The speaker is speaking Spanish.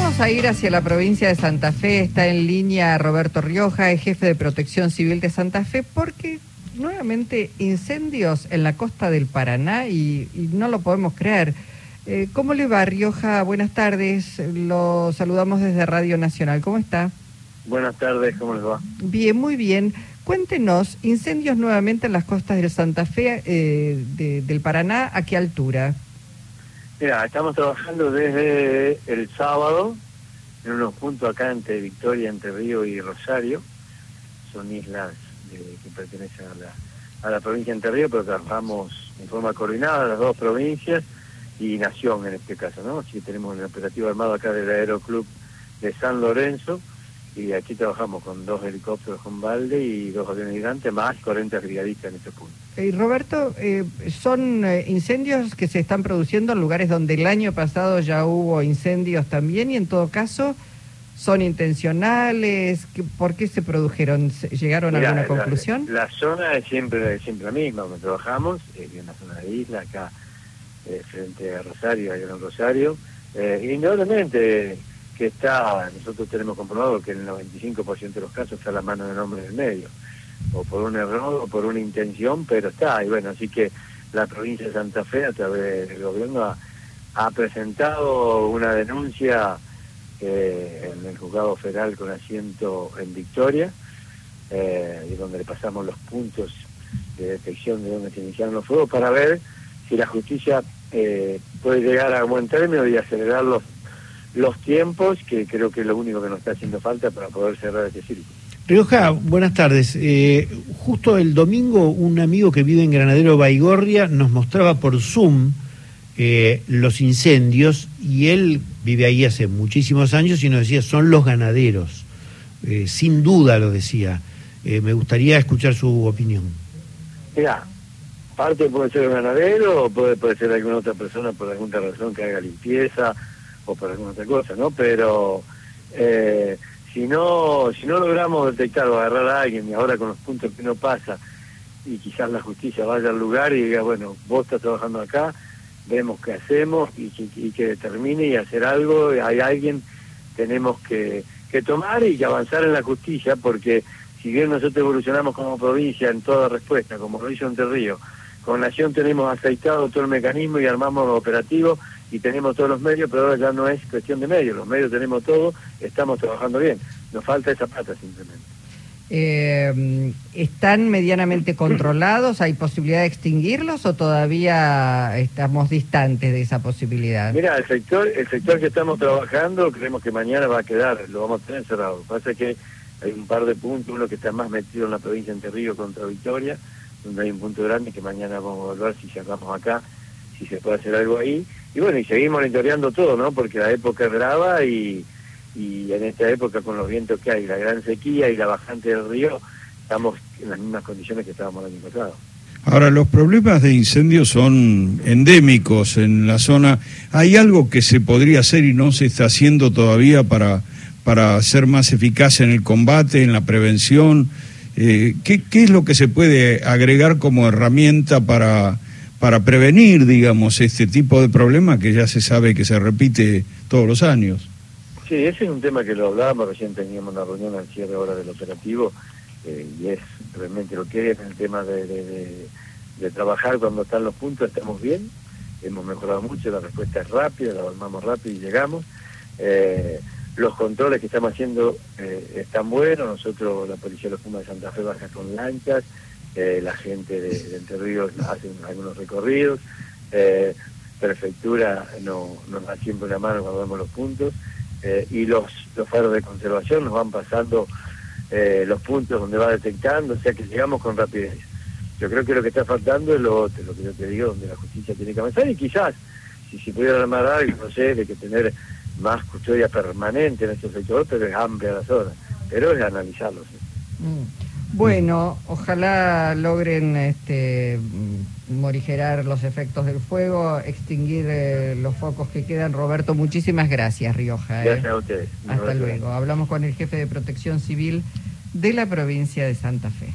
vamos a ir hacia la provincia de Santa Fe. Está en línea Roberto Rioja, es jefe de protección civil de Santa Fe, porque nuevamente incendios en la costa del Paraná y, y no lo podemos creer. Eh, ¿Cómo le va, Rioja? Buenas tardes. Lo saludamos desde Radio Nacional. ¿Cómo está? Buenas tardes, ¿cómo les va? Bien, muy bien. Cuéntenos, incendios nuevamente en las costas del Santa Fe, eh, de- del Paraná, ¿a qué altura? Mira, estamos trabajando desde el sábado en unos puntos acá entre Victoria, Entre Río y Rosario. Son islas eh, que pertenecen a la, a la provincia de Entre Río, pero trabajamos en forma coordinada las dos provincias y Nación en este caso, ¿no? Así tenemos el operativo armado acá del Aeroclub de San Lorenzo y aquí trabajamos con dos helicópteros con balde y dos aviones gigantes más 40 brigadistas en este punto. Eh, Roberto, eh, son eh, incendios que se están produciendo en lugares donde el año pasado ya hubo incendios también y en todo caso son intencionales. ¿Qué- ¿Por qué se produjeron? ¿Se- ¿Llegaron a alguna conclusión? La, zona es siempre, siempre la misma, donde trabajamos, eh, en la zona de isla, acá eh, frente a Rosario, allá en Rosario. Eh, indudablemente que está, nosotros tenemos comprobado que en el 95% de los casos está la mano del hombre en el medio, o por un error o por una intención, pero está. Y bueno, así que la provincia de Santa Fe, a través del gobierno, ha, presentado una denuncia eh, en el juzgado federal con asiento en Victoria, eh, y donde le pasamos los puntos de detección de donde se iniciaron los fuegos para ver si la justicia eh, puede llegar a buen término y acelerar los, los tiempos, que creo que es lo único que nos está haciendo falta para poder cerrar este círculo. Rioja, buenas tardes. Eh, justo el domingo un amigo que vive en Granadero Baigorria nos mostraba por Zoom eh, los incendios y él vive ahí hace muchísimos años y nos decía, son los ganaderos. Eh, sin duda lo decía. Eh, me gustaría escuchar su opinión. Mira, parte puede ser un ganadero o puede, puede ser alguna otra persona por alguna razón que haga limpieza por alguna otra cosa, ¿no? Pero eh, si no si no logramos detectar o agarrar a alguien y ahora con los puntos que no pasa y quizás la justicia vaya al lugar y diga, bueno, vos estás trabajando acá, vemos qué hacemos y que, y que determine y hacer algo, hay alguien, tenemos que, que tomar y que avanzar en la justicia porque si bien nosotros evolucionamos como provincia en toda respuesta, como lo hizo Entre Ríos, con Nación tenemos aceitado todo el mecanismo y armamos los operativos y tenemos todos los medios, pero ahora ya no es cuestión de medios, los medios tenemos todo, estamos trabajando bien, nos falta esa plata simplemente. Eh, ¿Están medianamente controlados? ¿Hay posibilidad de extinguirlos o todavía estamos distantes de esa posibilidad? Mira, el sector, el sector que estamos trabajando, creemos que mañana va a quedar, lo vamos a tener cerrado. Lo que pasa es que hay un par de puntos, uno que está más metido en la provincia de Entre Ríos contra Victoria, donde hay un punto grande que mañana vamos a evaluar si cerramos acá, si se puede hacer algo ahí. Y bueno, y seguimos monitoreando todo, ¿no? Porque la época es brava y, y en esta época con los vientos que hay, la gran sequía y la bajante del río, estamos en las mismas condiciones que estábamos el año pasado. Ahora, los problemas de incendio son endémicos en la zona. ¿Hay algo que se podría hacer y no se está haciendo todavía para, para ser más eficaz en el combate, en la prevención? Eh, ¿qué, qué es lo que se puede agregar como herramienta para, para prevenir, digamos, este tipo de problema que ya se sabe que se repite todos los años? Sí, ese es un tema que lo hablábamos, recién teníamos una reunión al cierre ahora del operativo eh, y es realmente lo que es el tema de, de- de- trabajar cuando están los puntos, estamos bien, hemos mejorado mucho, la respuesta es rápida, la armamos rápido y llegamos. Eh, los controles que estamos haciendo eh, están buenos, nosotros, la Policía de los Pumas de Santa Fe baja con lanchas, eh, la gente de, Entre Ríos hace algunos recorridos, eh, Prefectura no, nos da siempre una mano cuando vemos los puntos, eh, y los, los faros de conservación nos van pasando eh, los puntos donde va detectando, o sea que llegamos con rapidez. Yo creo que lo que está faltando es lo otro, lo que yo te digo, donde la justicia tiene que avanzar y quizás, si se pudiera armar algo, no sé, de que tener más custodia permanente en este sector, pero es amplia la zona, pero es analizarlo. sí. Mm. Bueno, ojalá logren este, morigerar los efectos del fuego, extinguir eh, los focos que quedan. Roberto, muchísimas gracias, Rioja. eh. Gracias a ustedes. Hasta luego. Hablamos con el jefe de protección civil de la provincia de Santa Fe.